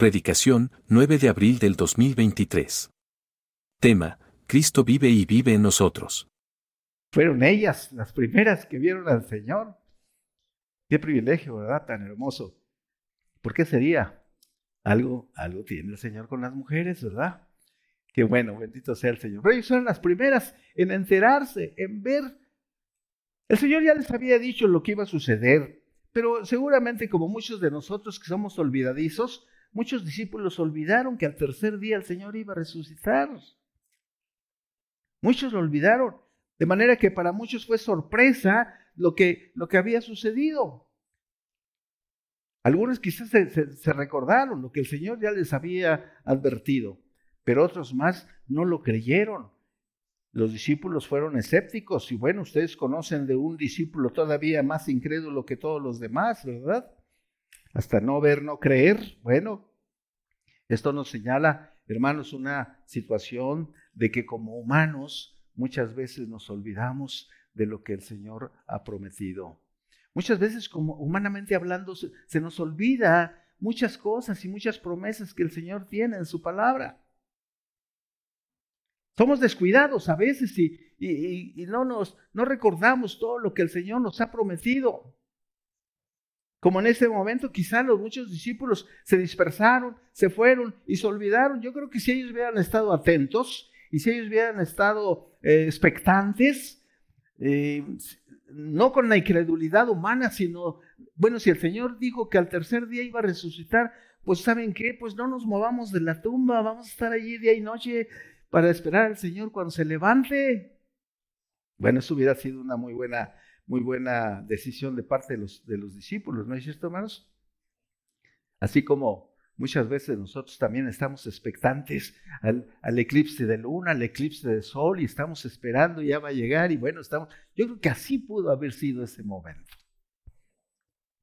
Predicación, 9 de abril del 2023. Tema, Cristo vive y vive en nosotros. Fueron ellas las primeras que vieron al Señor. Qué privilegio, ¿verdad? Tan hermoso. ¿Por qué sería? Algo, algo tiene el Señor con las mujeres, ¿verdad? Qué bueno, bendito sea el Señor. Pero ellas fueron las primeras en enterarse, en ver. El Señor ya les había dicho lo que iba a suceder, pero seguramente como muchos de nosotros que somos olvidadizos, muchos discípulos olvidaron que al tercer día el Señor iba a resucitar. Muchos lo olvidaron, de manera que para muchos fue sorpresa lo que, lo que había sucedido. Algunos quizás se, recordaron lo que el Señor ya les había advertido, pero otros más no lo creyeron. Los discípulos fueron escépticos y bueno, ustedes conocen de un discípulo todavía más incrédulo que todos los demás, ¿verdad? Hasta no ver, no creer. Bueno, esto nos señala, hermanos, una situación de que como humanos muchas veces nos olvidamos de lo que el Señor ha prometido. Muchas veces, como humanamente hablando, se nos olvida muchas cosas y muchas promesas que el Señor tiene en su palabra. Somos descuidados a veces y, y, no, nos, no recordamos todo lo que el Señor nos ha prometido. Como en ese momento quizá los muchos discípulos se dispersaron, se fueron y se olvidaron. Yo creo que si ellos hubieran estado atentos y si ellos hubieran estado eh, expectantes, eh, no con la incredulidad humana, sino, bueno, si el Señor dijo que al tercer día iba a resucitar, pues ¿saben qué? Pues no nos movamos de la tumba, vamos a estar allí día y noche para esperar al Señor cuando se levante. Bueno, eso hubiera sido una muy buena, muy buena decisión de parte de los, de los discípulos, ¿no es cierto, hermanos? Así como Muchas veces nosotros también estamos expectantes al, eclipse de luna, al eclipse de sol y estamos esperando, ya va a llegar y bueno, estamos... Yo creo que así pudo haber sido ese momento.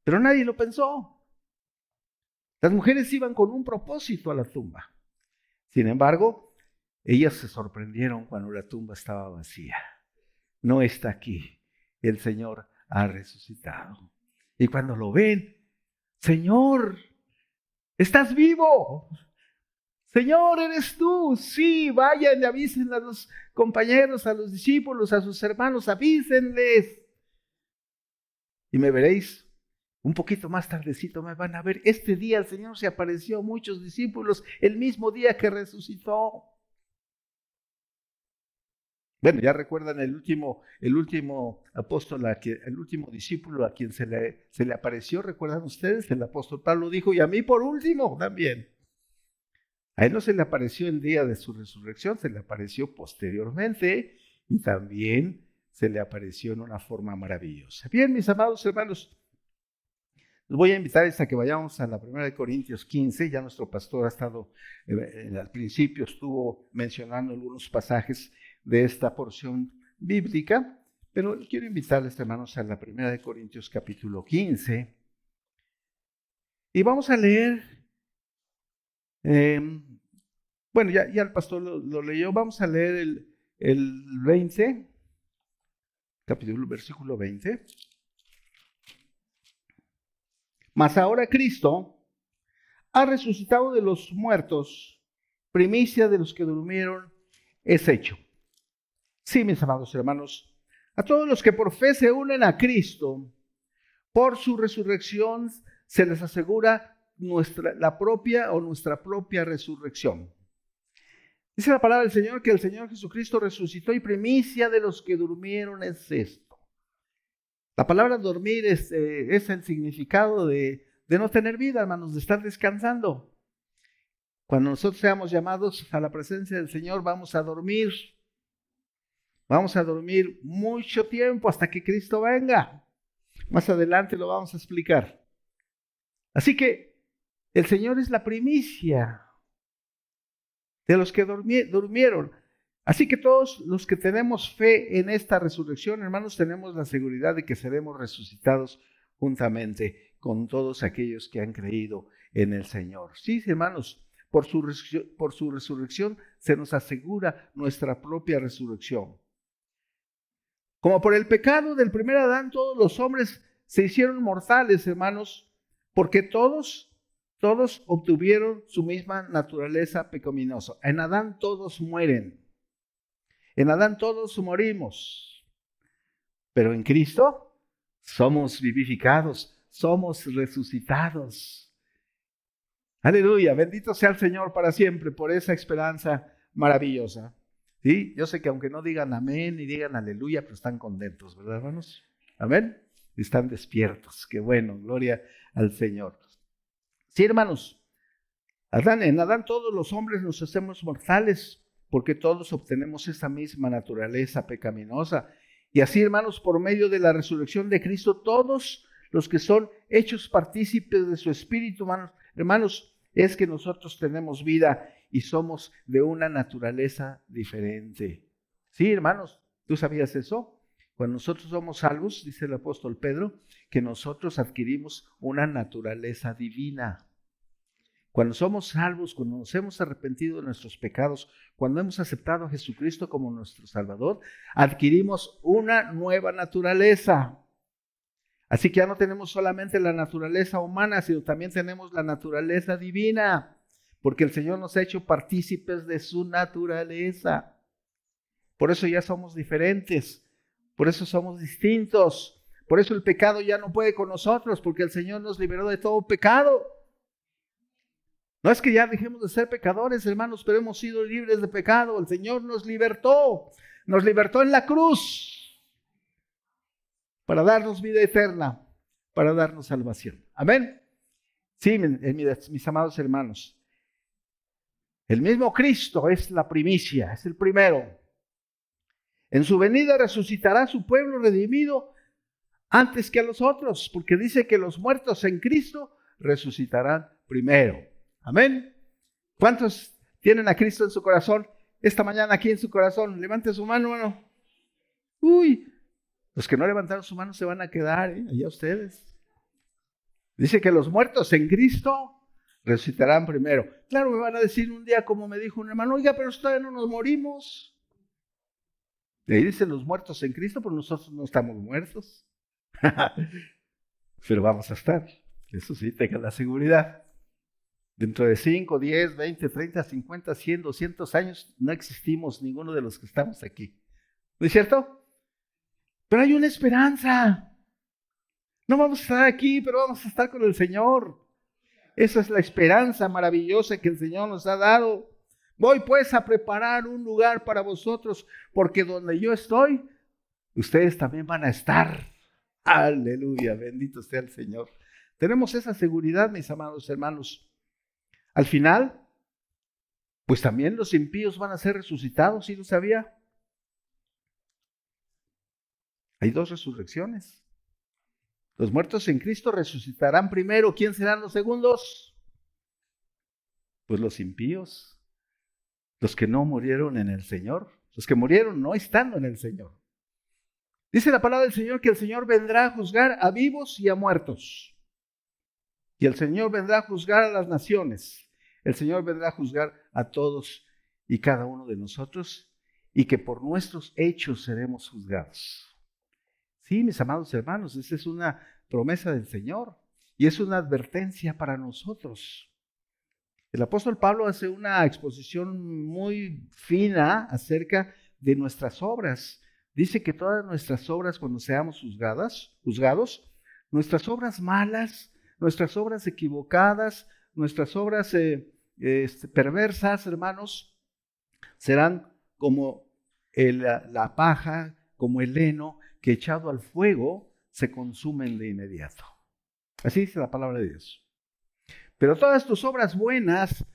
Pero nadie lo pensó. Las mujeres iban con un propósito a la tumba. Sin embargo, ellas se sorprendieron cuando la tumba estaba vacía. No está aquí. El Señor ha resucitado. Y cuando lo ven, Señor, Estás vivo. Señor, eres tú. Sí, vayan y avisen a los compañeros, a los discípulos, a sus hermanos, avísenles. Y me veréis un poquito más tardecito, me van a ver. Este día el Señor se apareció a muchos discípulos el mismo día que resucitó. Bueno, ya recuerdan el último, el último apóstol, el último discípulo a quien se le, apareció, ¿recuerdan ustedes? El apóstol Pablo dijo, y a mí por último también. A él no se le apareció el día de su resurrección, se le apareció posteriormente y también se le apareció en una forma maravillosa. Bien, mis amados hermanos, los voy a invitar a que vayamos a la primera de Corintios 15. Ya nuestro pastor ha estado, eh, al principio estuvo mencionando algunos pasajes de esta porción bíblica, pero quiero invitarles, hermanos, a la primera de Corintios capítulo 15. Y vamos a leer, em, bueno, ya, ya, el pastor lo, leyó, vamos a leer el, el 20, capítulo, versículo 20. Mas ahora Cristo ha resucitado de los muertos, primicia de los que durmieron es hecho. Sí, mis amados hermanos, a todos los que por fe se unen a Cristo, por su resurrección se les asegura nuestra, la propia o nuestra propia resurrección. Dice la palabra del Señor que el Señor Jesucristo resucitó y primicia de los que durmieron es esto. La palabra dormir es, eh, es el significado de, de no tener vida, hermanos, de estar descansando. Cuando nosotros seamos llamados a la presencia del Señor, vamos a dormir. Vamos a dormir mucho tiempo hasta que Cristo venga. Más adelante lo vamos a explicar. Así que el Señor es la primicia de los que durmieron. Así que todos los que tenemos fe en esta resurrección, hermanos, tenemos la seguridad de que seremos resucitados juntamente con todos aquellos que han creído en el Señor. Sí, hermanos, por su, por su resurrección se nos asegura nuestra propia resurrección. Como por el pecado del primer Adán, todos los hombres se hicieron mortales, hermanos, porque todos todos obtuvieron su misma naturaleza pecaminosa. En Adán todos mueren. En Adán todos morimos. Pero en Cristo somos vivificados, somos resucitados. Aleluya, bendito sea el Señor para siempre por esa esperanza maravillosa. ¿Sí? Yo sé que aunque no digan amén ni digan aleluya, pero están contentos, ¿verdad, hermanos? Amén. Están despiertos. Qué bueno, gloria al Señor. Sí, hermanos. Adán, en Adán todos los hombres nos hacemos mortales porque todos obtenemos esa misma naturaleza pecaminosa. Y así, hermanos, por medio de la resurrección de Cristo, todos los que son hechos partícipes de su espíritu, hermanos, hermanos es que nosotros tenemos vida y somos de una naturaleza diferente. Sí, hermanos, ¿tú sabías eso? Cuando nosotros somos salvos, dice el apóstol Pedro, que nosotros adquirimos una naturaleza divina. Cuando somos salvos, cuando nos hemos arrepentido de nuestros pecados, cuando hemos aceptado a Jesucristo como nuestro Salvador, adquirimos una nueva naturaleza. Así que ya no tenemos solamente la naturaleza humana, sino también tenemos la naturaleza divina, porque el Señor nos ha hecho partícipes de su naturaleza. Por eso ya somos diferentes, por eso somos distintos, por eso el pecado ya no puede con nosotros, porque el Señor nos liberó de todo pecado. No es que ya dejemos de ser pecadores, hermanos, pero hemos sido libres de pecado. El Señor nos libertó, nos libertó en la cruz para darnos vida eterna, para darnos salvación. Amén. Sí, mis amados hermanos. El mismo Cristo es la primicia, es el primero. En su venida resucitará a su pueblo redimido antes que a los otros, porque dice que los muertos en Cristo resucitarán primero. Amén. ¿Cuántos tienen a Cristo en su corazón? Esta mañana aquí en su corazón. Levante su mano, hermano. Uy, los que no levantaron su mano se van a quedar, ¿eh? allá ustedes. Dice que los muertos en Cristo resucitarán primero. Claro, me van a decir un día, como me dijo un hermano, oiga, pero todavía no nos morimos. Ahí dicen los muertos en Cristo, pero nosotros no estamos muertos. pero vamos a estar. Eso sí, tenga la seguridad. Dentro de 5, 10, 20, 30, 50, 100, 200 años no existimos ninguno de los que estamos aquí. ¿No es cierto? Pero hay una esperanza. No vamos a estar aquí, pero vamos a estar con el Señor. Esa es la esperanza maravillosa que el Señor nos ha dado. Voy pues a preparar un lugar para vosotros, porque donde yo estoy, ustedes también van a estar. Aleluya, bendito sea el Señor. Tenemos esa seguridad, mis amados hermanos. Al final, pues también los impíos van a ser resucitados, ¿sí lo sabía? Hay dos resurrecciones. Los muertos en Cristo resucitarán primero. ¿Quién serán los segundos? Pues los impíos, los que no murieron en el Señor, los que murieron no estando en el Señor. Dice la palabra del Señor que el Señor vendrá a juzgar a vivos y a muertos. Y el Señor vendrá a juzgar a las naciones. El Señor vendrá a juzgar a todos y cada uno de nosotros y que por nuestros hechos seremos juzgados. Sí, mis amados hermanos, esa es una promesa del Señor y es una advertencia para nosotros. El apóstol Pablo hace una exposición muy fina acerca de nuestras obras. Dice que todas nuestras obras, cuando seamos juzgadas, juzgados, nuestras obras malas, nuestras obras equivocadas, nuestras obras eh, este, perversas, hermanos, serán como la paja, como el heno que echado al fuego se consumen de inmediato. Así dice la palabra de Dios. Pero todas tus obras buenas,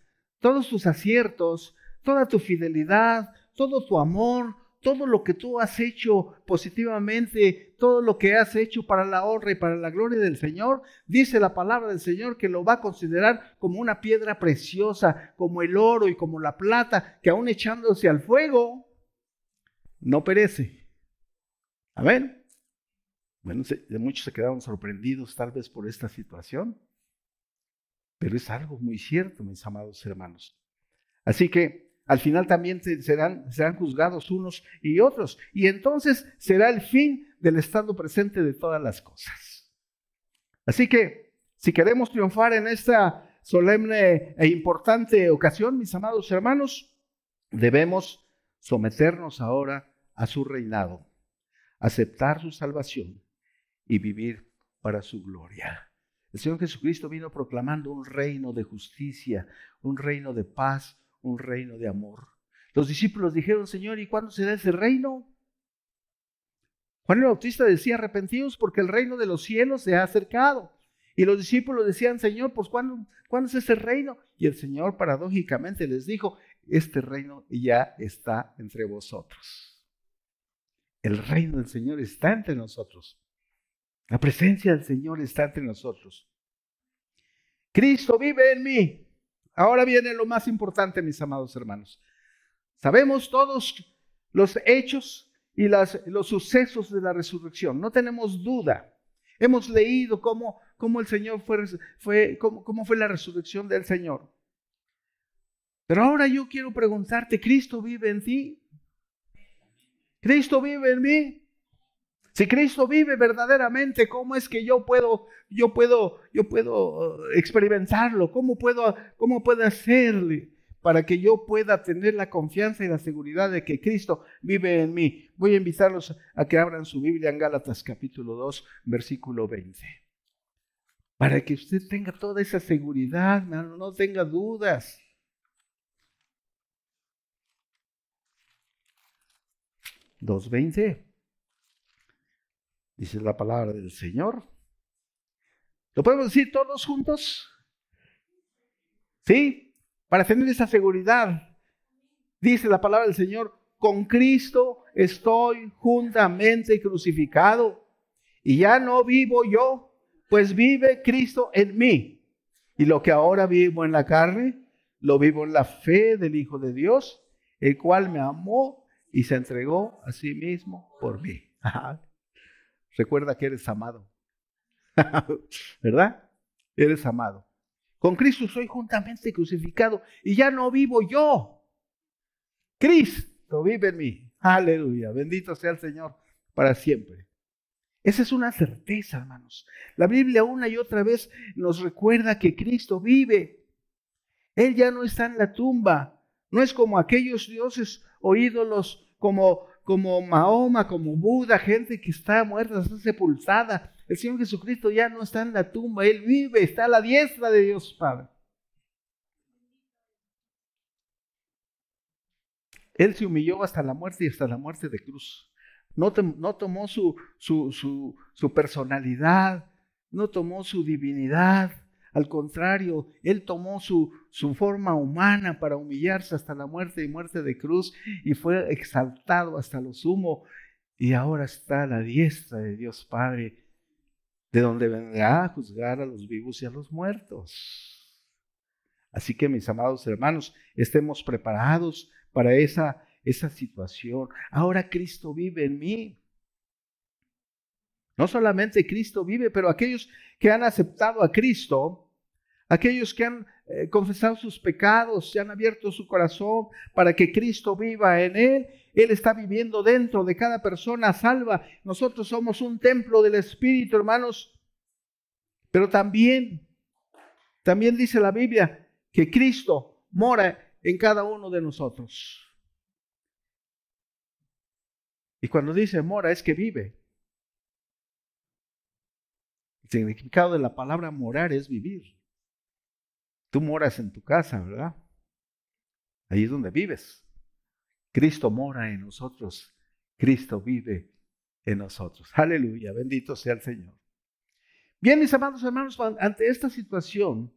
todos tus aciertos, toda tu fidelidad, todo tu amor, todo lo que tú has hecho positivamente, todo lo que has hecho para la honra y para la gloria del Señor, dice la palabra del Señor que lo va a considerar como una piedra preciosa, como el oro y como la plata, que aún echándose al fuego, no perece, Amén. Bueno, muchos se quedaron sorprendidos tal vez por esta situación, pero es algo muy cierto, mis amados hermanos. Así que al final también serán, serán juzgados unos y otros, y entonces será el fin del estado presente de todas las cosas. Así que si queremos triunfar en esta solemne e importante ocasión, mis amados hermanos, debemos someternos ahora a su reinado, aceptar su salvación y vivir para su gloria. El Señor Jesucristo vino proclamando un reino de justicia, un reino de paz, un reino de amor. Los discípulos dijeron, Señor, ¿y cuándo será ese reino? Juan el Bautista decía, arrepentidos porque el reino de los cielos se ha acercado. Y los discípulos decían, Señor, pues ¿cuándo, ¿cuándo es ese reino? Y el Señor paradójicamente les dijo, este reino ya está entre vosotros. El reino del Señor está entre nosotros. La presencia del Señor está entre nosotros. Cristo vive en mí. Ahora viene lo más importante, mis amados hermanos. Sabemos todos los hechos y los sucesos de la resurrección. No tenemos duda. Hemos leído cómo, cómo el Señor fue, fue cómo, cómo fue la resurrección del Señor. Pero ahora yo quiero preguntarte, ¿Cristo vive en ti? ¿Cristo vive en mí? Si Cristo vive verdaderamente, ¿cómo es que yo puedo, yo puedo, yo puedo uh, experimentarlo? ¿Cómo puedo, cómo puedo hacerle para que yo pueda tener la confianza y la seguridad de que Cristo vive en mí? Voy a invitarlos a que abran su Biblia en Gálatas capítulo 2, versículo 20. Para que usted tenga toda esa seguridad, no tenga dudas. 2.20 dice la palabra del Señor. ¿Lo podemos decir todos juntos? ¿Sí? Para tener esa seguridad, dice la palabra del Señor, con Cristo estoy juntamente crucificado y ya no vivo yo, pues vive Cristo en mí. Y lo que ahora vivo en la carne, lo vivo en la fe del Hijo de Dios, el cual me amó y se entregó a sí mismo por mí. Recuerda que eres amado. ¿Verdad? Eres amado. Con Cristo soy juntamente crucificado y ya no vivo yo. Cristo vive en mí. Aleluya. Bendito sea el Señor para siempre. Esa es una certeza, hermanos. La Biblia una y otra vez nos recuerda que Cristo vive. Él ya no está en la tumba. No es como aquellos dioses o ídolos como como Mahoma, como Buda, gente que está muerta, está sepultada. El Señor Jesucristo ya no está en la tumba, Él vive, está a la diestra de Dios Padre. Él se humilló hasta la muerte y hasta la muerte de cruz. No, no tomó su, su, su, su personalidad, no tomó su divinidad, al contrario, Él tomó su, su forma humana para humillarse hasta la muerte y muerte de cruz y fue exaltado hasta lo sumo y ahora está a la diestra de Dios Padre, de donde vendrá a juzgar a los vivos y a los muertos. Así que mis amados hermanos, estemos preparados para esa, esa situación. Ahora Cristo vive en mí. No solamente Cristo vive, pero aquellos que han aceptado a Cristo, aquellos que han eh, confesado sus pecados, se han abierto su corazón para que Cristo viva en él, Él está viviendo dentro de cada persona salva. Nosotros somos un templo del Espíritu, hermanos. Pero también, también dice la Biblia que Cristo mora en cada uno de nosotros. Y cuando dice mora es que vive significado de la palabra morar es vivir. Tú moras en tu casa, ¿verdad? Ahí es donde vives. Cristo mora en nosotros. Cristo vive en nosotros. Aleluya, bendito sea el Señor. Bien, mis amados hermanos, ante esta situación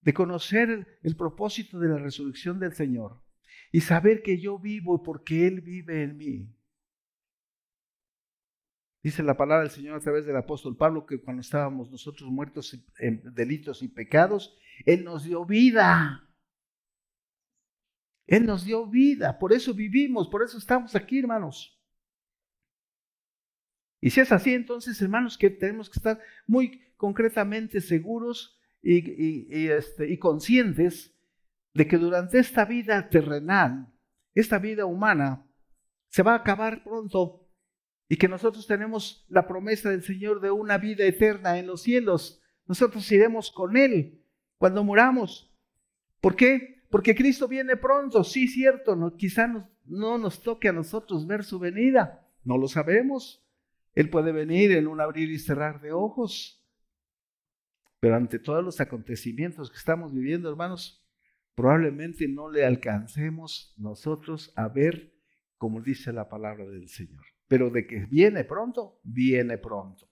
de conocer el, propósito de la resurrección del Señor y saber que yo vivo porque Él vive en mí, Dice la palabra del Señor a través del apóstol Pablo que cuando estábamos nosotros muertos en delitos y pecados, Él nos dio vida. Él nos dio vida, por eso vivimos, por eso estamos aquí, hermanos. Y si es así, entonces, hermanos, que tenemos que estar muy concretamente seguros y, este, y conscientes de que durante esta vida terrenal, esta vida humana, se va a acabar pronto y que nosotros tenemos la promesa del Señor de una vida eterna en los cielos. Nosotros iremos con Él cuando muramos. ¿Por qué? Porque Cristo viene pronto. Sí, cierto, no, quizá no nos toque a nosotros ver su venida. No lo sabemos. Él puede venir en un abrir y cerrar de ojos. Pero ante todos los acontecimientos que estamos viviendo, hermanos, probablemente no le alcancemos nosotros a ver como dice la palabra del Señor. Pero de que viene pronto, viene pronto.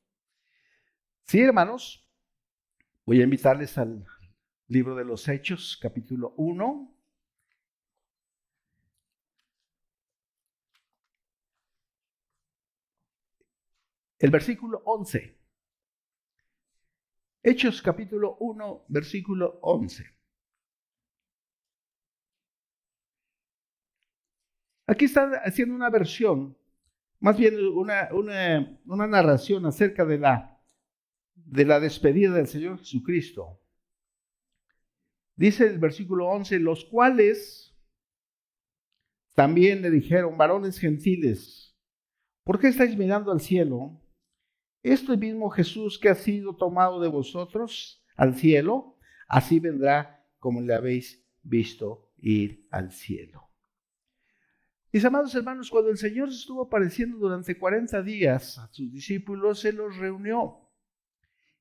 Sí, hermanos, voy a invitarles al libro de los Hechos, capítulo 1. El versículo 11. Hechos capítulo 1, versículo 11. Aquí está haciendo una versión, más bien una, una, narración acerca de la, de la despedida del Señor Jesucristo. Dice el versículo 11, los cuales también le dijeron, varones gentiles, ¿por qué estáis mirando al cielo? Este mismo Jesús que ha sido tomado de vosotros al cielo, así vendrá como le habéis visto ir al cielo. Mis amados hermanos, cuando el Señor estuvo apareciendo durante 40 días a sus discípulos, se los reunió.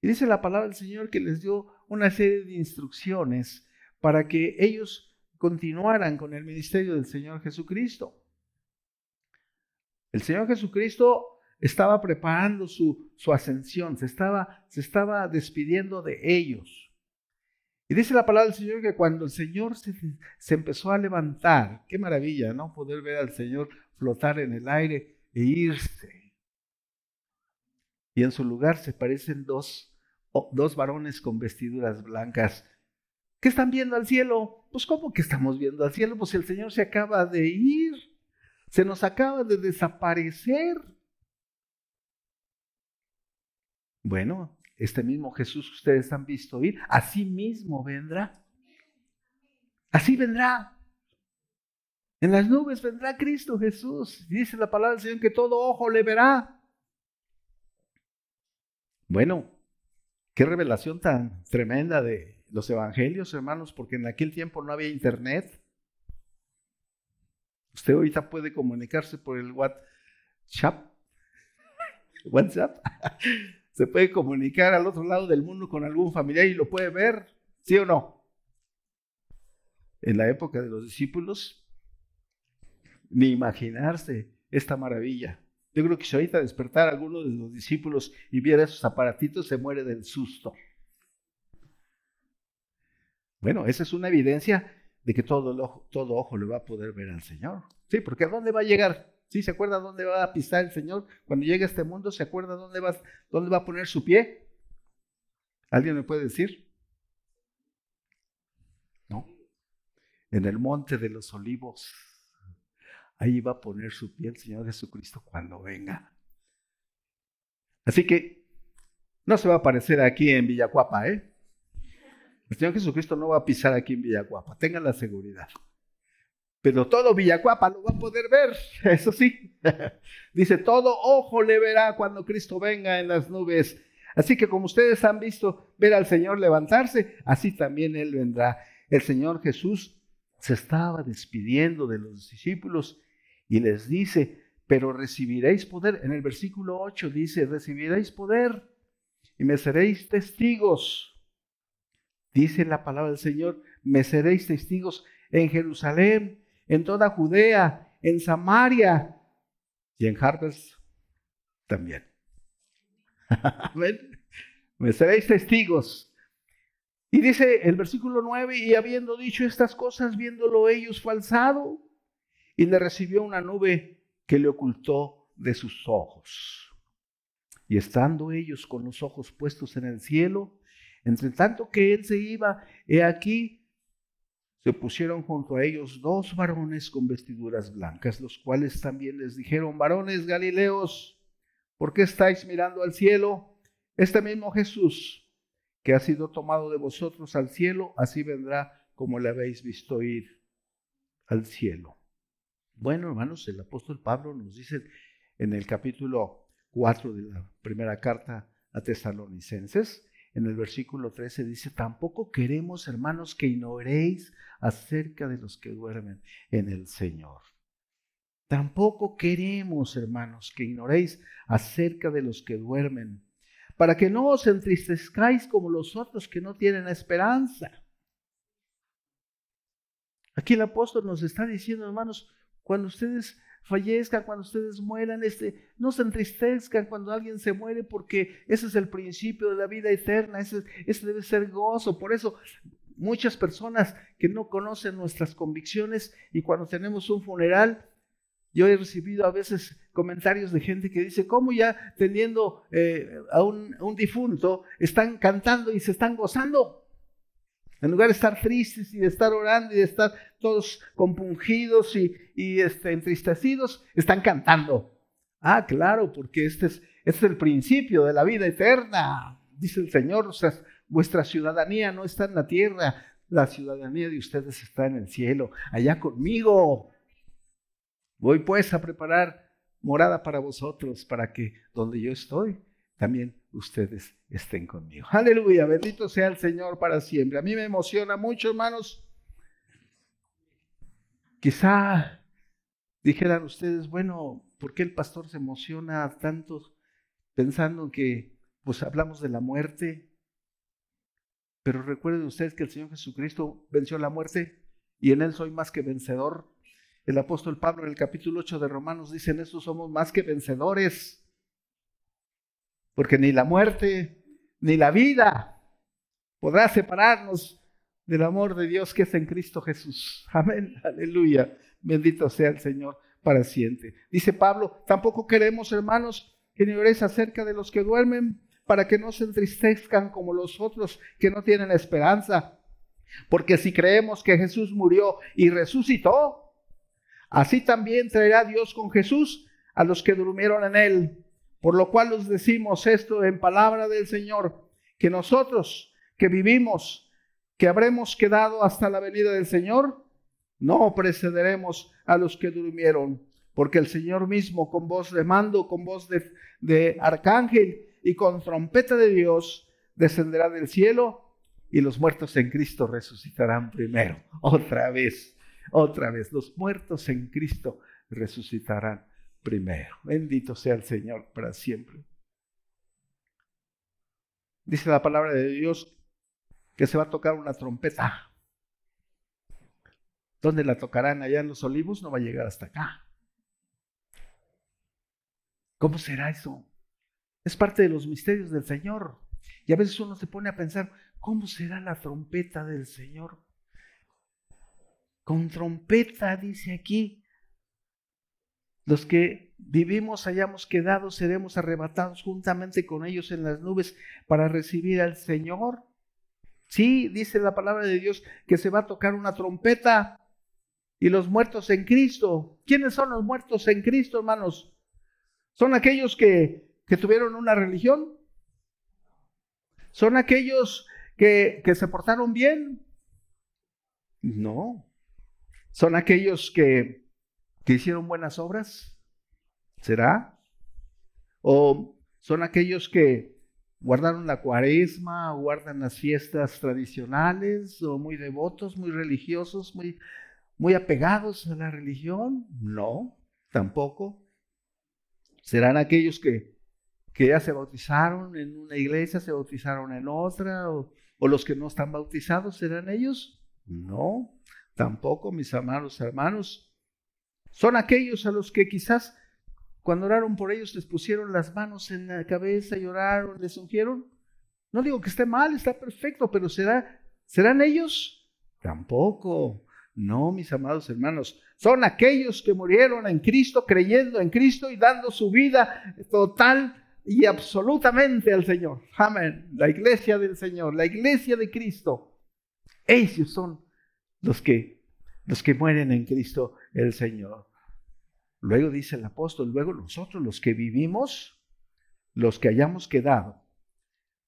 Y dice la palabra del Señor que les dio una serie de instrucciones para que ellos continuaran con el ministerio del Señor Jesucristo. El Señor Jesucristo estaba preparando su, su ascensión, se estaba, se estaba despidiendo de ellos. Y dice la palabra del Señor que cuando el Señor se, empezó a levantar, qué maravilla, ¿no? Poder ver al Señor flotar en el aire e irse. Y en su lugar se parecen dos, dos varones con vestiduras blancas. ¿Qué están viendo al cielo? Pues ¿cómo que estamos viendo al cielo? Pues el Señor se acaba de ir, se nos acaba de desaparecer. Bueno, este mismo Jesús que ustedes han visto ir, así mismo vendrá. Así vendrá. En las nubes vendrá Cristo Jesús. Dice la palabra del Señor que todo ojo le verá. Bueno, qué revelación tan tremenda de los evangelios, hermanos, porque en aquel tiempo no había internet. Usted ahorita puede comunicarse por el WhatsApp. WhatsApp se puede comunicar al otro lado del mundo con algún familiar y lo puede ver, ¿sí o no? En la época de los discípulos, ni imaginarse esta maravilla. Yo creo que si ahorita despertar a alguno de los discípulos y viera esos aparatitos, se muere del susto. Bueno, esa es una evidencia de que todo ojo, todo ojo le va a poder ver al Señor. Sí, porque ¿a dónde va a llegar? ¿Sí se acuerda dónde va a pisar el Señor? Cuando llegue a este mundo, ¿se acuerda dónde va, dónde va a poner su pie? ¿Alguien me puede decir? ¿No? En el monte de los olivos. Ahí va a poner su pie el Señor Jesucristo cuando venga. Así que no se va a aparecer aquí en Villacuapa, ¿eh? El Señor Jesucristo no va a pisar aquí en Villacuapa, tengan la seguridad. Pero todo Villacuapa lo va a poder ver, eso sí. Dice, todo ojo le verá cuando Cristo venga en las nubes. Así que como ustedes han visto ver al Señor levantarse, así también Él vendrá. El Señor Jesús se estaba despidiendo de los discípulos y les dice, pero recibiréis poder. En el versículo 8 dice, recibiréis poder y me seréis testigos. Dice la palabra del Señor, me seréis testigos en Jerusalén, en toda Judea, en Samaria y en Harvest también. Me seréis testigos. Y dice el versículo 9, y habiendo dicho estas cosas, viéndolo ellos fue alzado y le recibió una nube que le ocultó de sus ojos. Y estando ellos con los ojos puestos en el cielo, entre tanto que él se iba, he aquí se pusieron junto a ellos dos varones con vestiduras blancas, los cuales también les dijeron, varones Galileos, ¿por qué estáis mirando al cielo? Este mismo Jesús, que ha sido tomado de vosotros al cielo, así vendrá como le habéis visto ir al cielo. Bueno, hermanos, el apóstol Pablo nos dice en el capítulo 4 de la primera carta a Tesalonicenses, en el versículo 13 dice, tampoco queremos, hermanos, que ignoréis acerca de los que duermen en el Señor. Tampoco queremos, hermanos, que ignoréis acerca de los que duermen, para que no os entristezcáis como los otros que no tienen esperanza. Aquí el apóstol nos está diciendo, hermanos, cuando ustedes fallezcan, cuando ustedes mueran, este, no se entristezcan cuando alguien se muere, porque ese es el principio de la vida eterna, ese, ese debe ser gozo. Por eso muchas personas que no conocen nuestras convicciones y cuando tenemos un funeral, yo he recibido a veces comentarios de gente que dice, ¿cómo ya teniendo eh, a un, un difunto están cantando y se están gozando? En lugar de estar tristes y de estar orando y de estar todos compungidos y, y este, entristecidos, están cantando. Ah, claro, porque este es, este es el principio de la vida eterna. Dice el Señor, o sea, vuestra ciudadanía no está en la tierra, la ciudadanía de ustedes está en el cielo, allá conmigo. Voy pues a preparar morada para vosotros, para que donde yo estoy, también ustedes estén conmigo. Aleluya, bendito sea el Señor para siempre. A mí me emociona mucho, hermanos. Quizá dijeran ustedes, bueno, ¿por qué el pastor se emociona tanto pensando que pues hablamos de la muerte? Pero recuerden ustedes que el Señor Jesucristo venció la muerte y en Él soy más que vencedor. El apóstol Pablo en el capítulo 8 de Romanos dice, en esto somos más que vencedores porque ni la muerte ni la vida podrá separarnos del amor de Dios que es en Cristo Jesús. Amén, aleluya. Bendito sea el Señor para siempre. Dice Pablo, tampoco queremos, hermanos, que ignoréis acerca de los que duermen, para que no se entristezcan como los otros que no tienen esperanza. Porque si creemos que Jesús murió y resucitó, así también traerá Dios con Jesús a los que durmieron en él. Por lo cual os decimos esto en palabra del Señor, que nosotros que vivimos, que habremos quedado hasta la venida del Señor, no precederemos a los que durmieron, porque el Señor mismo con voz de mando, con voz de, de arcángel y con trompeta de Dios, descenderá del cielo y los muertos en Cristo resucitarán primero. Otra vez, otra vez, los muertos en Cristo resucitarán primero. Bendito sea el Señor para siempre. Dice la palabra de Dios que se va a tocar una trompeta. ¿Dónde la tocarán? Allá en los olivos no va a llegar hasta acá. ¿Cómo será eso? Es parte de los misterios del Señor. Y a veces uno se pone a pensar, ¿cómo será la trompeta del Señor? Con trompeta, dice aquí, los que vivimos, hayamos quedado, seremos arrebatados juntamente con ellos en las nubes para recibir al Señor. Sí, dice la palabra de Dios que se va a tocar una trompeta y los muertos en Cristo. ¿Quiénes son los muertos en Cristo, hermanos? ¿Son aquellos que, que tuvieron una religión? ¿Son aquellos que, que se portaron bien? No. Son aquellos que que hicieron buenas obras? ¿Será? ¿O son aquellos que guardaron la cuaresma, guardan las fiestas tradicionales, o muy devotos, muy religiosos, muy, muy apegados a la religión? No, tampoco. ¿Serán aquellos que, que ya se bautizaron en una iglesia, se bautizaron en otra, o, o los que no están bautizados, serán ellos? No, tampoco, mis amados hermanos. Son aquellos a los que quizás cuando oraron por ellos les pusieron las manos en la cabeza y oraron, les ungieron. No digo que esté mal, está perfecto, pero ¿será, ¿serán ellos? Tampoco. No, mis amados hermanos, son aquellos que murieron en Cristo, creyendo en Cristo y dando su vida total y absolutamente al Señor. Amén. La iglesia del Señor, la iglesia de Cristo. Ellos son los que, los que mueren en Cristo el Señor. Luego dice el apóstol, luego nosotros los que vivimos, los que hayamos quedado,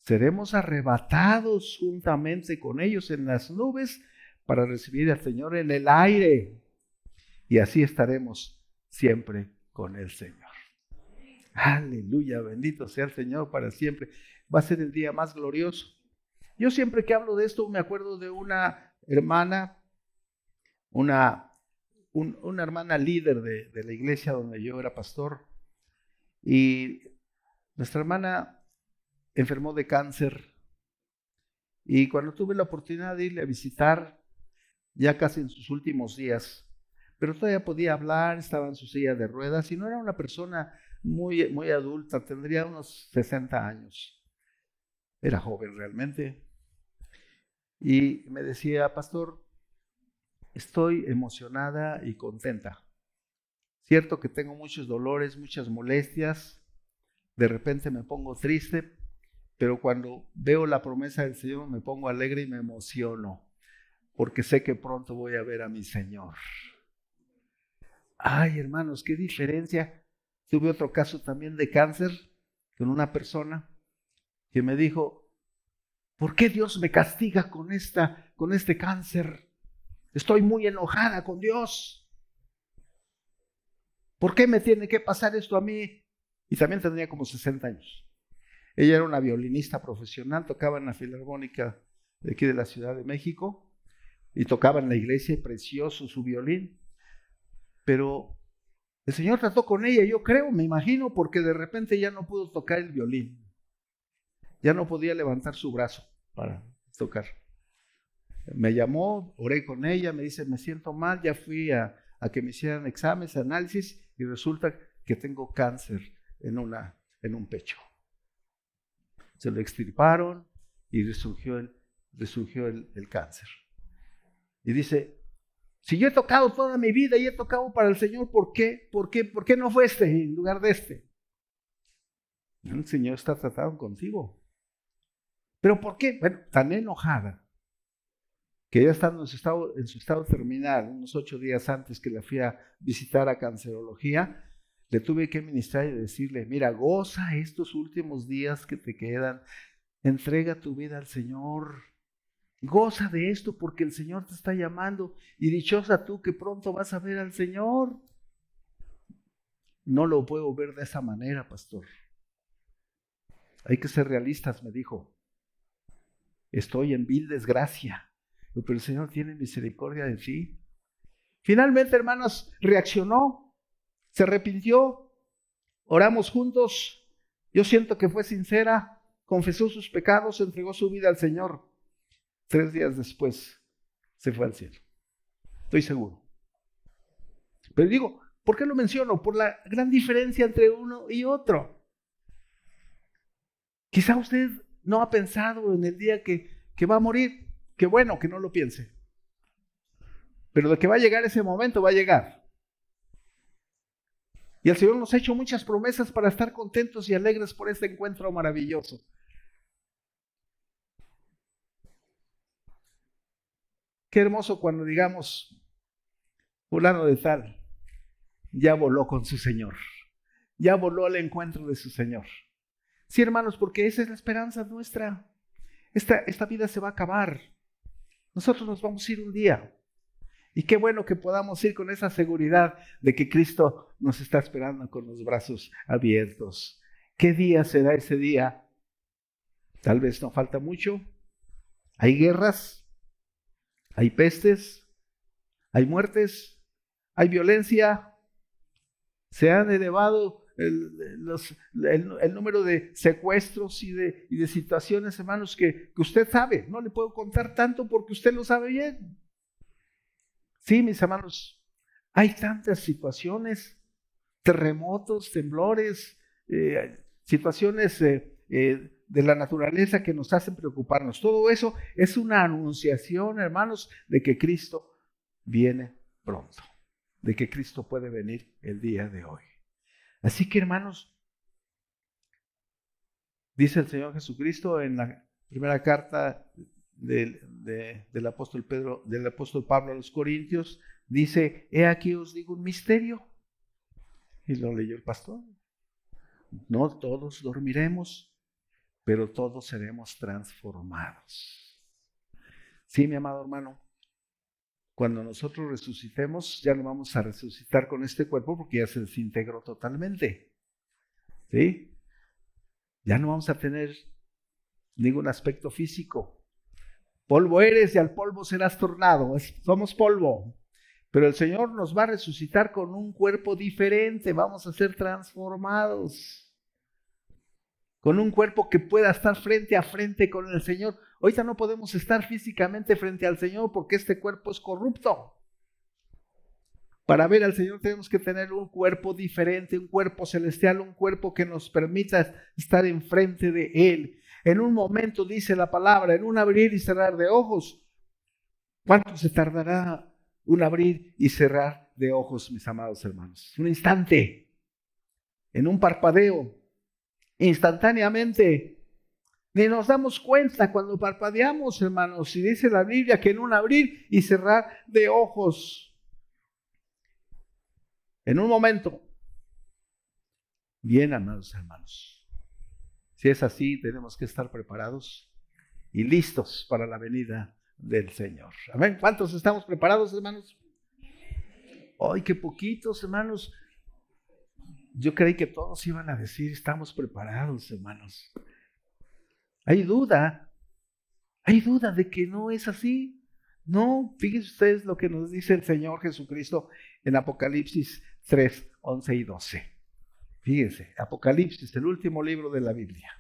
seremos arrebatados juntamente con ellos en las nubes para recibir al Señor en el aire. Y así estaremos siempre con el Señor. Aleluya, bendito sea el Señor para siempre. Va a ser el día más glorioso. Yo siempre que hablo de esto me acuerdo de una hermana, una, una hermana líder de, de la iglesia donde yo era pastor. Y nuestra hermana enfermó de cáncer. Y cuando tuve la oportunidad de irle a visitar, ya casi en sus últimos días, pero todavía podía hablar, estaba en su silla de ruedas y no era una persona muy, muy adulta, tendría unos 60 años. Era joven realmente. Y me decía, pastor, estoy emocionada y contenta. Cierto que tengo muchos dolores, muchas molestias, de repente me pongo triste, pero cuando veo la promesa del Señor me pongo alegre y me emociono, porque sé que pronto voy a ver a mi Señor. Ay, hermanos, qué diferencia. Tuve otro caso también de cáncer con una persona que me dijo, ¿por qué Dios me castiga con, esta, con este cáncer? Estoy muy enojada con Dios. ¿Por qué me tiene que pasar esto a mí? Y también tendría como 60 años. Ella era una violinista profesional, tocaba en la Filarmónica de aquí de la Ciudad de México y tocaba en la iglesia, precioso su violín. Pero el Señor trató con ella, yo creo, me imagino, porque de repente ya no pudo tocar el violín. Ya no podía levantar su brazo para tocar. Me llamó, oré con ella, me dice, me siento mal, ya fui a, que me hicieran exámenes, análisis, y resulta que tengo cáncer en, un pecho. Se lo extirparon y resurgió el, el cáncer. Y dice, si yo he tocado toda mi vida y he tocado para el Señor, ¿por qué? ¿Por qué? ¿Por qué no fue este en lugar de este? El Señor está tratando contigo. ¿Pero por qué? Bueno, tan enojada que ya estando en su estado, en su estado terminal, unos ocho días antes que la fui a visitar a cancerología, le tuve que ministrar y decirle, mira, goza estos últimos días que te quedan, entrega tu vida al Señor, Goza de esto porque el Señor te está llamando y dichosa tú que pronto vas a ver al Señor. No lo puedo ver de esa manera, pastor. Hay que ser realistas, me dijo. Estoy en vil desgracia, pero el Señor tiene misericordia de ti. Finalmente, hermanos, reaccionó, se arrepintió, oramos juntos. Yo siento que fue sincera, confesó sus pecados, entregó su vida al Señor. Tres días después se fue al cielo. Estoy seguro. Pero digo, ¿por qué lo menciono? Por la gran diferencia entre uno y otro. Quizá usted no ha pensado en el día que, que va a morir. Qué bueno que no lo piense. Pero de que va a llegar ese momento, va a llegar. Y el Señor nos ha hecho muchas promesas para estar contentos y alegres por este encuentro maravilloso. Qué hermoso cuando digamos, fulano de tal, ya voló con su Señor, ya voló al encuentro de su Señor. Sí, hermanos, porque esa es la esperanza nuestra. Esta, esta vida se va a acabar. Nosotros nos vamos a ir un día. Y qué bueno que podamos ir con esa seguridad de que Cristo nos está esperando con los brazos abiertos. ¿Qué día será ese día? Tal vez no falta mucho. Hay guerras, hay pestes, hay muertes, hay violencia, se han elevado el, número de secuestros y de, de situaciones, hermanos, que, que, usted sabe. No le puedo contar tanto porque usted lo sabe bien. Sí, mis hermanos, hay tantas situaciones, terremotos, temblores, eh, situaciones eh, eh, de la naturaleza que nos hacen preocuparnos. Todo eso es una anunciación, hermanos, de que Cristo viene pronto, de que Cristo puede venir el día de hoy. Así que, hermanos, dice el Señor Jesucristo en la primera carta del, del apóstol Pedro, del apóstol Pablo a los Corintios, dice, he aquí os digo un misterio. Y lo leyó el pastor. No todos dormiremos, pero todos seremos transformados. Sí, mi amado hermano, cuando nosotros resucitemos, ya no vamos a resucitar con este cuerpo porque ya se desintegró totalmente. ¿Sí? Ya no vamos a tener ningún aspecto físico. Polvo eres y al polvo serás tornado. somos polvo. Pero el Señor nos va a resucitar con un cuerpo diferente. Vamos a ser transformados. Con un cuerpo que pueda estar frente a frente con el Señor. Ahorita no podemos estar físicamente frente al Señor porque este cuerpo es corrupto. Para ver al Señor tenemos que tener un cuerpo diferente, un cuerpo celestial, un cuerpo que nos permita estar enfrente de Él. En un momento, dice la palabra, en un abrir y cerrar de ojos. ¿Cuánto se tardará un abrir y cerrar de ojos, mis amados hermanos? Un instante, en un parpadeo, instantáneamente. Ni nos damos cuenta cuando parpadeamos, hermanos. Y dice la Biblia que en un abrir y cerrar de ojos en un momento. Bien, amados hermanos. Si es así, tenemos que estar preparados y listos para la venida del Señor. Amén. ¿Cuántos estamos preparados, hermanos? Ay, qué poquitos, hermanos. Yo creí que todos iban a decir, estamos preparados, hermanos. Hay duda, hay duda de que no es así. No, fíjense ustedes lo que nos dice el Señor Jesucristo en Apocalipsis 3, 11 y 12. Fíjense, Apocalipsis, el último libro de la Biblia.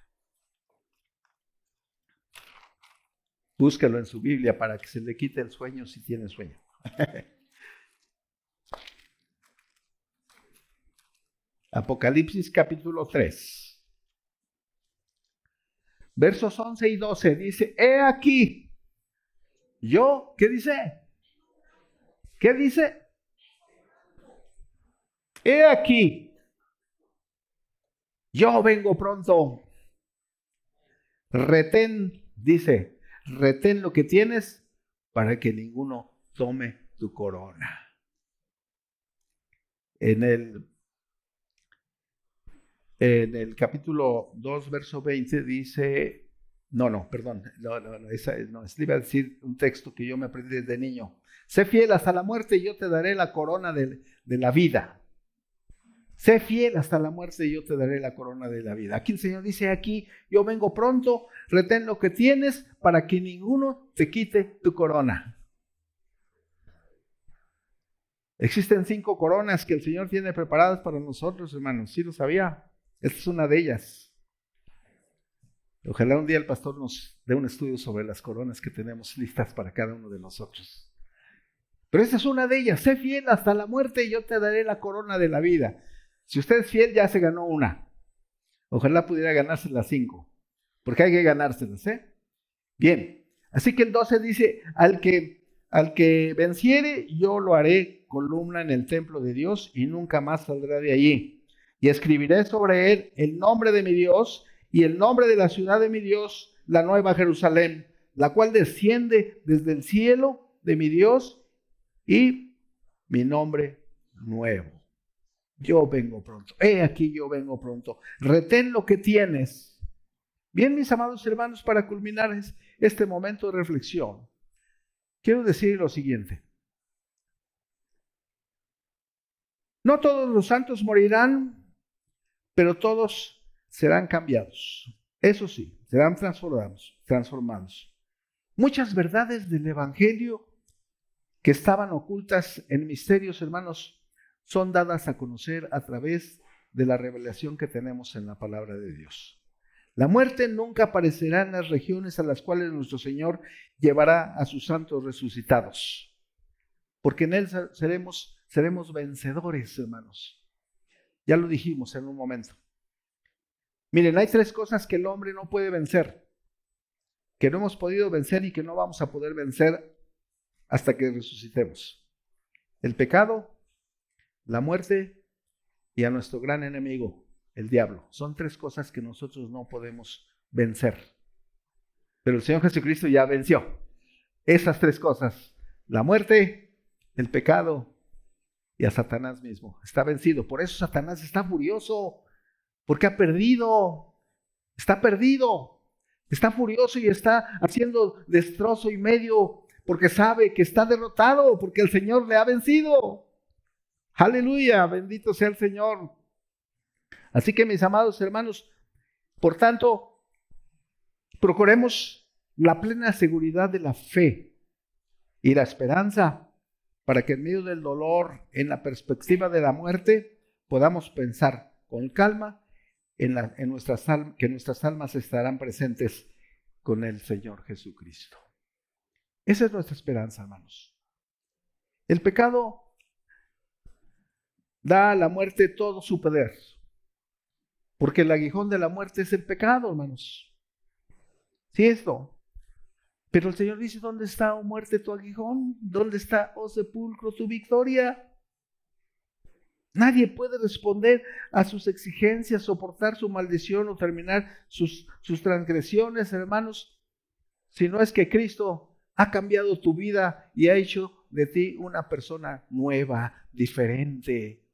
Búsquelo en su Biblia para que se le quite el sueño si tiene sueño. Apocalipsis capítulo 3. Versos 11 y 12 dice, he aquí, yo, ¿qué dice? ¿Qué dice? He aquí, yo vengo pronto. Retén, dice, retén lo que tienes para que ninguno tome tu corona. En el, en el capítulo 2, verso 20 dice, no, no, perdón, no, no, no, esa, no, iba a decir un texto que yo me aprendí desde niño. Sé fiel hasta la muerte y yo te daré la corona de, de la vida. Sé fiel hasta la muerte y yo te daré la corona de la vida. Aquí el Señor dice aquí, yo vengo pronto, retén lo que tienes para que ninguno te quite tu corona. Existen cinco coronas que el Señor tiene preparadas para nosotros, hermanos. ¿Sí lo sabía? Esta es una de ellas. Ojalá un día el pastor nos dé un estudio sobre las coronas que tenemos listas para cada uno de nosotros. Pero esta es una de ellas. Sé fiel hasta la muerte y yo te daré la corona de la vida. Si usted es fiel, ya se ganó una. Ojalá pudiera ganarse las cinco, porque hay que ganárselas, ¿eh? Bien, así que el 12 dice, al que, al que venciere, yo lo haré columna en el templo de Dios y nunca más saldrá de allí. Y escribiré sobre él el nombre de mi Dios y el nombre de la ciudad de mi Dios, la nueva Jerusalén, la cual desciende desde el cielo de mi Dios y mi nombre nuevo yo vengo pronto. He aquí yo vengo pronto. Retén lo que tienes. Bien, mis amados hermanos, para culminar este momento de reflexión, quiero decir lo siguiente. No todos los santos morirán, pero todos serán cambiados. Eso sí, serán transformados, transformados. Muchas verdades del Evangelio que estaban ocultas en misterios, hermanos, son dadas a conocer a través de la revelación que tenemos en la palabra de Dios. La muerte nunca aparecerá en las regiones a las cuales nuestro Señor llevará a sus santos resucitados, porque en Él seremos, seremos vencedores, hermanos. Ya lo dijimos en un momento. Miren, hay tres cosas que el hombre no puede vencer, que no hemos podido vencer y que no vamos a poder vencer hasta que resucitemos. El pecado, la muerte y a nuestro gran enemigo, el diablo. Son tres cosas que nosotros no podemos vencer. Pero el Señor Jesucristo ya venció. Esas tres cosas, la muerte, el pecado y a Satanás mismo. Está vencido. Por eso Satanás está furioso, porque ha perdido. Está perdido. Está furioso y está haciendo destrozo y medio porque sabe que está derrotado, porque el Señor le ha vencido. Aleluya, bendito sea el Señor. Así que mis amados hermanos, por tanto, procuremos la plena seguridad de la fe y la esperanza para que en medio del dolor, en la perspectiva de la muerte, podamos pensar con calma en, en nuestras que nuestras almas estarán presentes con el Señor Jesucristo. Esa es nuestra esperanza, hermanos. El pecado da a la muerte todo su poder, porque el aguijón de la muerte es el pecado, hermanos. Sí, esto. Pero el Señor dice, ¿dónde está, oh muerte, tu aguijón? ¿Dónde está, oh sepulcro, tu victoria? Nadie puede responder a sus exigencias, soportar su maldición o terminar sus, sus transgresiones, hermanos, si no es que Cristo ha cambiado tu vida y ha hecho de ti una persona nueva, diferente.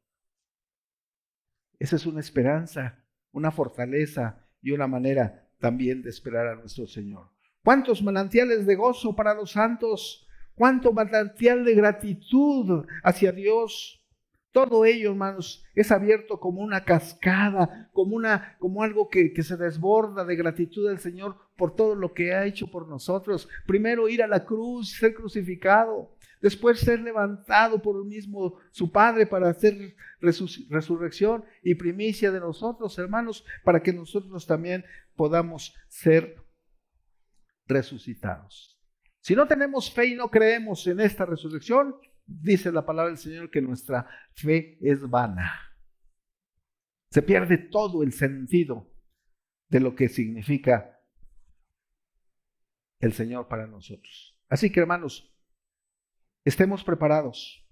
Esa es una esperanza, una fortaleza y una manera también de esperar a nuestro Señor. ¿Cuántos manantiales de gozo para los santos? ¿Cuánto manantial de gratitud hacia Dios? Todo ello, hermanos, es abierto como una cascada, como, una, como algo que, que, se desborda de gratitud al Señor por todo lo que ha hecho por nosotros. Primero ir a la cruz, ser crucificado, después ser levantado por el mismo su Padre para hacer resurrección y primicia de nosotros, hermanos, para que nosotros también podamos ser resucitados. Si no tenemos fe y no creemos en esta resurrección, dice la palabra del Señor que nuestra fe es vana. Se pierde todo el sentido de lo que significa el Señor para nosotros. Así que hermanos, estemos preparados.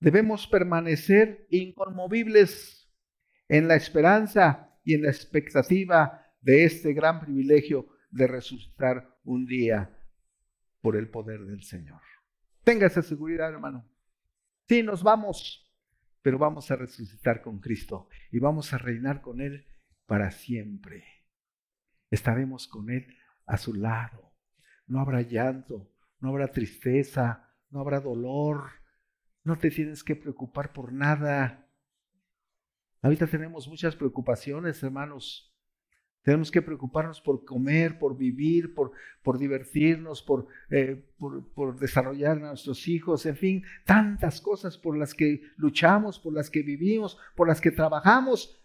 Debemos permanecer inconmovibles en la esperanza y en la expectativa de este gran privilegio de resucitar un día por el poder del Señor. Tenga esa seguridad, hermano. Sí, nos vamos, pero vamos a resucitar con Cristo y vamos a reinar con Él para siempre. Estaremos con Él a su lado. No habrá llanto, no habrá tristeza, no habrá dolor. No te tienes que preocupar por nada. Ahorita tenemos muchas preocupaciones, hermanos. Tenemos que preocuparnos por comer, por vivir, por, por divertirnos, por, eh, por, por, desarrollar a nuestros hijos, en fin, tantas cosas por las que luchamos, por las que vivimos, por las que trabajamos.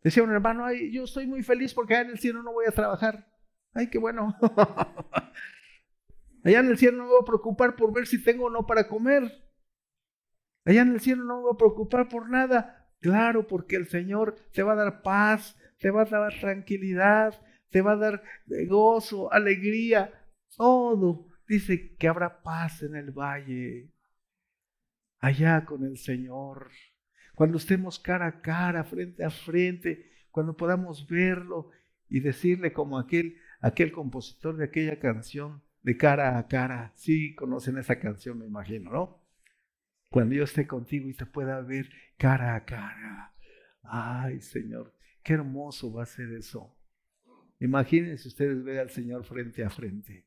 Decía un hermano, Ay, yo estoy muy feliz porque allá en el cielo no voy a trabajar. Ay, qué bueno. allá en el cielo no me voy a preocupar por ver si tengo o no para comer. Allá en el cielo no me voy a preocupar por nada. Claro, porque el Señor te va a dar paz, te va a dar tranquilidad, te va a dar gozo, alegría, todo. Dice que habrá paz en el valle, allá con el Señor. Cuando estemos cara a cara, frente a frente, cuando podamos verlo y decirle como aquel, aquel compositor de aquella canción, de cara a cara. Sí, conocen esa canción, me imagino, ¿no? Cuando yo esté contigo y te pueda ver cara a cara. Ay, Señor, Qué hermoso va a ser eso. Imagínense ustedes ver al Señor frente a frente.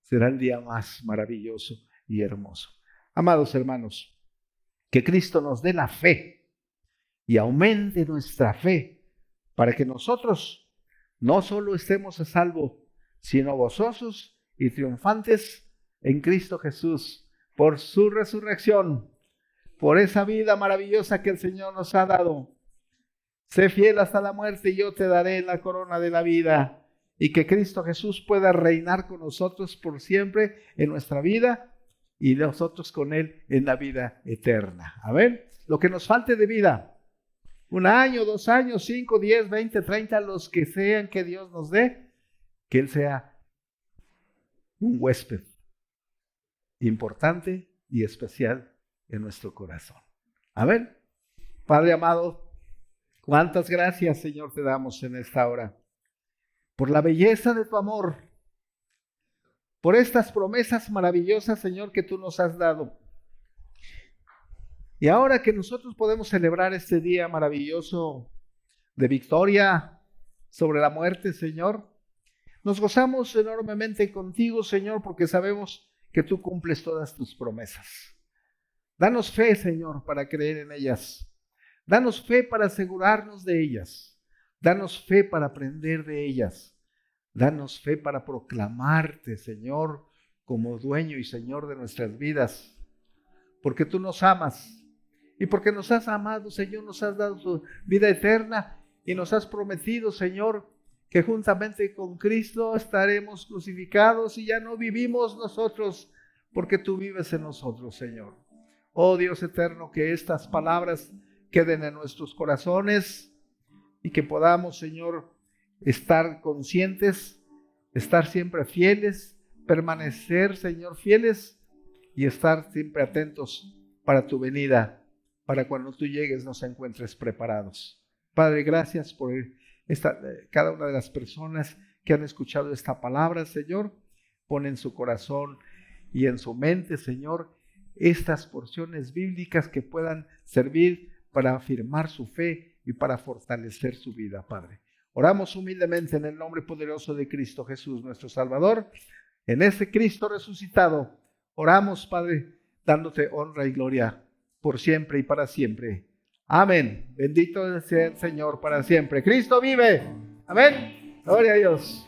Será el día más maravilloso y hermoso. Amados hermanos, que Cristo nos dé la fe y aumente nuestra fe para que nosotros no solo estemos a salvo, sino gozosos y triunfantes en Cristo Jesús por su resurrección, por esa vida maravillosa que el Señor nos ha dado Sé fiel hasta la muerte y yo te daré la corona de la vida. Y que Cristo Jesús pueda reinar con nosotros por siempre en nuestra vida y nosotros con Él en la vida eterna. A ver, lo que nos falte de vida. Un año, dos años, cinco, diez, veinte, treinta, los que sean que Dios nos dé, que Él sea un huésped importante y especial en nuestro corazón. A ver, Padre amado, Cuántas gracias, Señor, te damos en esta hora por la belleza de tu amor, por estas promesas maravillosas, Señor, que tú nos has dado. Y ahora que nosotros podemos celebrar este día maravilloso de victoria sobre la muerte, Señor, nos gozamos enormemente contigo, Señor, porque sabemos que tú cumples todas tus promesas. Danos fe, Señor, para creer en ellas. Danos fe para asegurarnos de ellas. Danos fe para aprender de ellas. Danos fe para proclamarte, Señor, como dueño y Señor de nuestras vidas, porque tú nos amas y porque nos has amado, Señor, nos has dado tu vida eterna y nos has prometido, Señor, que juntamente con Cristo estaremos crucificados y ya no vivimos nosotros, porque tú vives en nosotros, Señor. Oh Dios eterno, que estas palabras queden en nuestros corazones y que podamos, Señor, estar conscientes, estar siempre fieles, permanecer, Señor, fieles y estar siempre atentos para tu venida, para cuando tú llegues nos encuentres preparados. Padre, gracias por esta, cada una de las personas que han escuchado esta palabra, Señor. Pon en su corazón y en su mente, Señor, estas porciones bíblicas que puedan servir para afirmar su fe y para fortalecer su vida, Padre. Oramos humildemente en el nombre poderoso de Cristo Jesús, nuestro Salvador. En ese Cristo resucitado, oramos, Padre, dándote honra y gloria por siempre y para siempre. Amén. Bendito sea el Señor para siempre. Cristo vive. Amén. Gloria a Dios.